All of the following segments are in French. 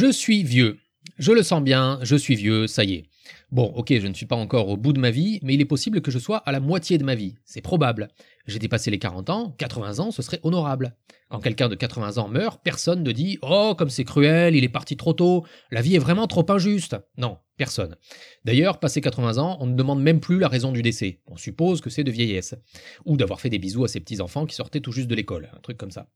Je suis vieux. Je le sens bien, je suis vieux, ça y est. Bon, ok, je ne suis pas encore au bout de ma vie, mais il est possible que je sois à la moitié de ma vie. C'est probable. J'ai dépassé les 40 ans, 80 ans, ce serait honorable. Quand quelqu'un de 80 ans meurt, personne ne dit Oh, comme c'est cruel, il est parti trop tôt, la vie est vraiment trop injuste. Non, personne. D'ailleurs, passé 80 ans, on ne demande même plus la raison du décès. On suppose que c'est de vieillesse. Ou d'avoir fait des bisous à ses petits-enfants qui sortaient tout juste de l'école, un truc comme ça.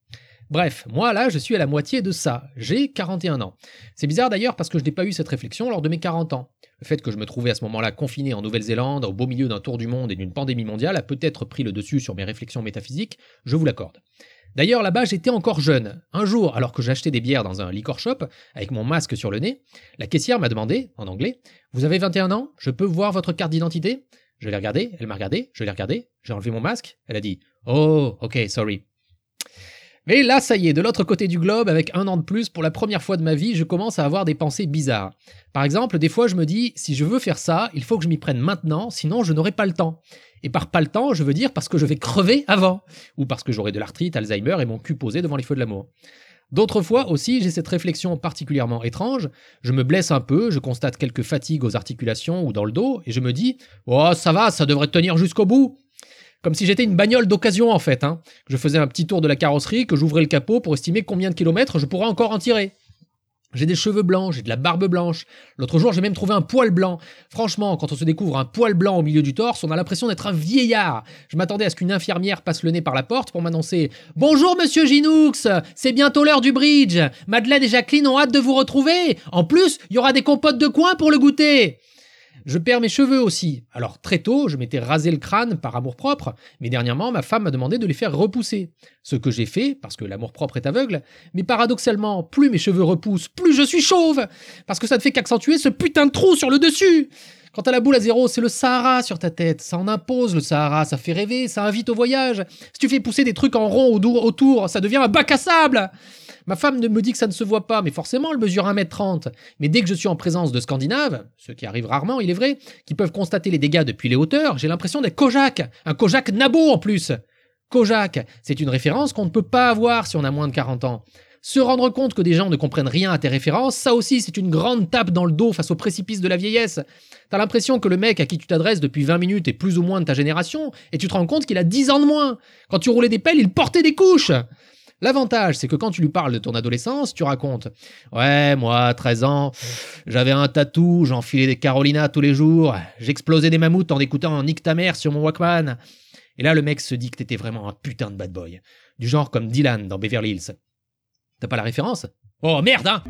Bref, moi là, je suis à la moitié de ça. J'ai 41 ans. C'est bizarre d'ailleurs parce que je n'ai pas eu cette réflexion lors de mes 40 ans. Le fait que je me trouvais à ce moment-là confiné en Nouvelle-Zélande, au beau milieu d'un tour du monde et d'une pandémie mondiale, a peut-être pris le dessus sur mes réflexions métaphysiques, je vous l'accorde. D'ailleurs, là-bas, j'étais encore jeune. Un jour, alors que j'achetais des bières dans un liquor shop, avec mon masque sur le nez, la caissière m'a demandé, en anglais, Vous avez 21 ans? Je peux voir votre carte d'identité? Je l'ai regardé, elle m'a regardé, je l'ai regardé, j'ai enlevé mon masque, elle a dit, Oh, ok, sorry. Mais là, ça y est, de l'autre côté du globe, avec un an de plus, pour la première fois de ma vie, je commence à avoir des pensées bizarres. Par exemple, des fois, je me dis, si je veux faire ça, il faut que je m'y prenne maintenant, sinon je n'aurai pas le temps. Et par pas le temps, je veux dire parce que je vais crever avant, ou parce que j'aurai de l'arthrite, Alzheimer et mon cul posé devant les feux de l'amour. D'autres fois aussi, j'ai cette réflexion particulièrement étrange. Je me blesse un peu, je constate quelques fatigues aux articulations ou dans le dos, et je me dis Oh, ça va, ça devrait tenir jusqu'au bout. Comme si j'étais une bagnole d'occasion en fait. Hein. Je faisais un petit tour de la carrosserie, que j'ouvrais le capot pour estimer combien de kilomètres je pourrais encore en tirer. J'ai des cheveux blancs, j'ai de la barbe blanche. L'autre jour, j'ai même trouvé un poil blanc. Franchement, quand on se découvre un poil blanc au milieu du torse, on a l'impression d'être un vieillard. Je m'attendais à ce qu'une infirmière passe le nez par la porte pour m'annoncer Bonjour, monsieur Ginoux C'est bientôt l'heure du bridge Madeleine et Jacqueline ont hâte de vous retrouver En plus, il y aura des compotes de coin pour le goûter je perds mes cheveux aussi. Alors très tôt, je m'étais rasé le crâne par amour-propre, mais dernièrement, ma femme m'a demandé de les faire repousser. Ce que j'ai fait, parce que l'amour-propre est aveugle, mais paradoxalement, plus mes cheveux repoussent, plus je suis chauve Parce que ça ne fait qu'accentuer ce putain de trou sur le dessus Quant à la boule à zéro, c'est le Sahara sur ta tête. Ça en impose le Sahara, ça fait rêver, ça invite au voyage. Si tu fais pousser des trucs en rond autour, ça devient un bac à sable Ma femme me dit que ça ne se voit pas, mais forcément, elle mesure 1m30. Mais dès que je suis en présence de Scandinaves, ce qui arrive rarement, il est vrai, qui peuvent constater les dégâts depuis les hauteurs, j'ai l'impression d'être Kojak. Un Kojak Nabo en plus. Kojak, c'est une référence qu'on ne peut pas avoir si on a moins de 40 ans. Se rendre compte que des gens ne comprennent rien à tes références, ça aussi c'est une grande tape dans le dos face au précipice de la vieillesse. T'as l'impression que le mec à qui tu t'adresses depuis 20 minutes est plus ou moins de ta génération, et tu te rends compte qu'il a 10 ans de moins. Quand tu roulais des pelles, il portait des couches. L'avantage, c'est que quand tu lui parles de ton adolescence, tu racontes Ouais, moi, 13 ans, j'avais un tatou, j'enfilais des Carolina tous les jours, j'explosais des mammouths en écoutant Nick ta sur mon Walkman. Et là, le mec se dit que t'étais vraiment un putain de bad boy. Du genre comme Dylan dans Beverly Hills. T'as pas la référence? Oh merde, hein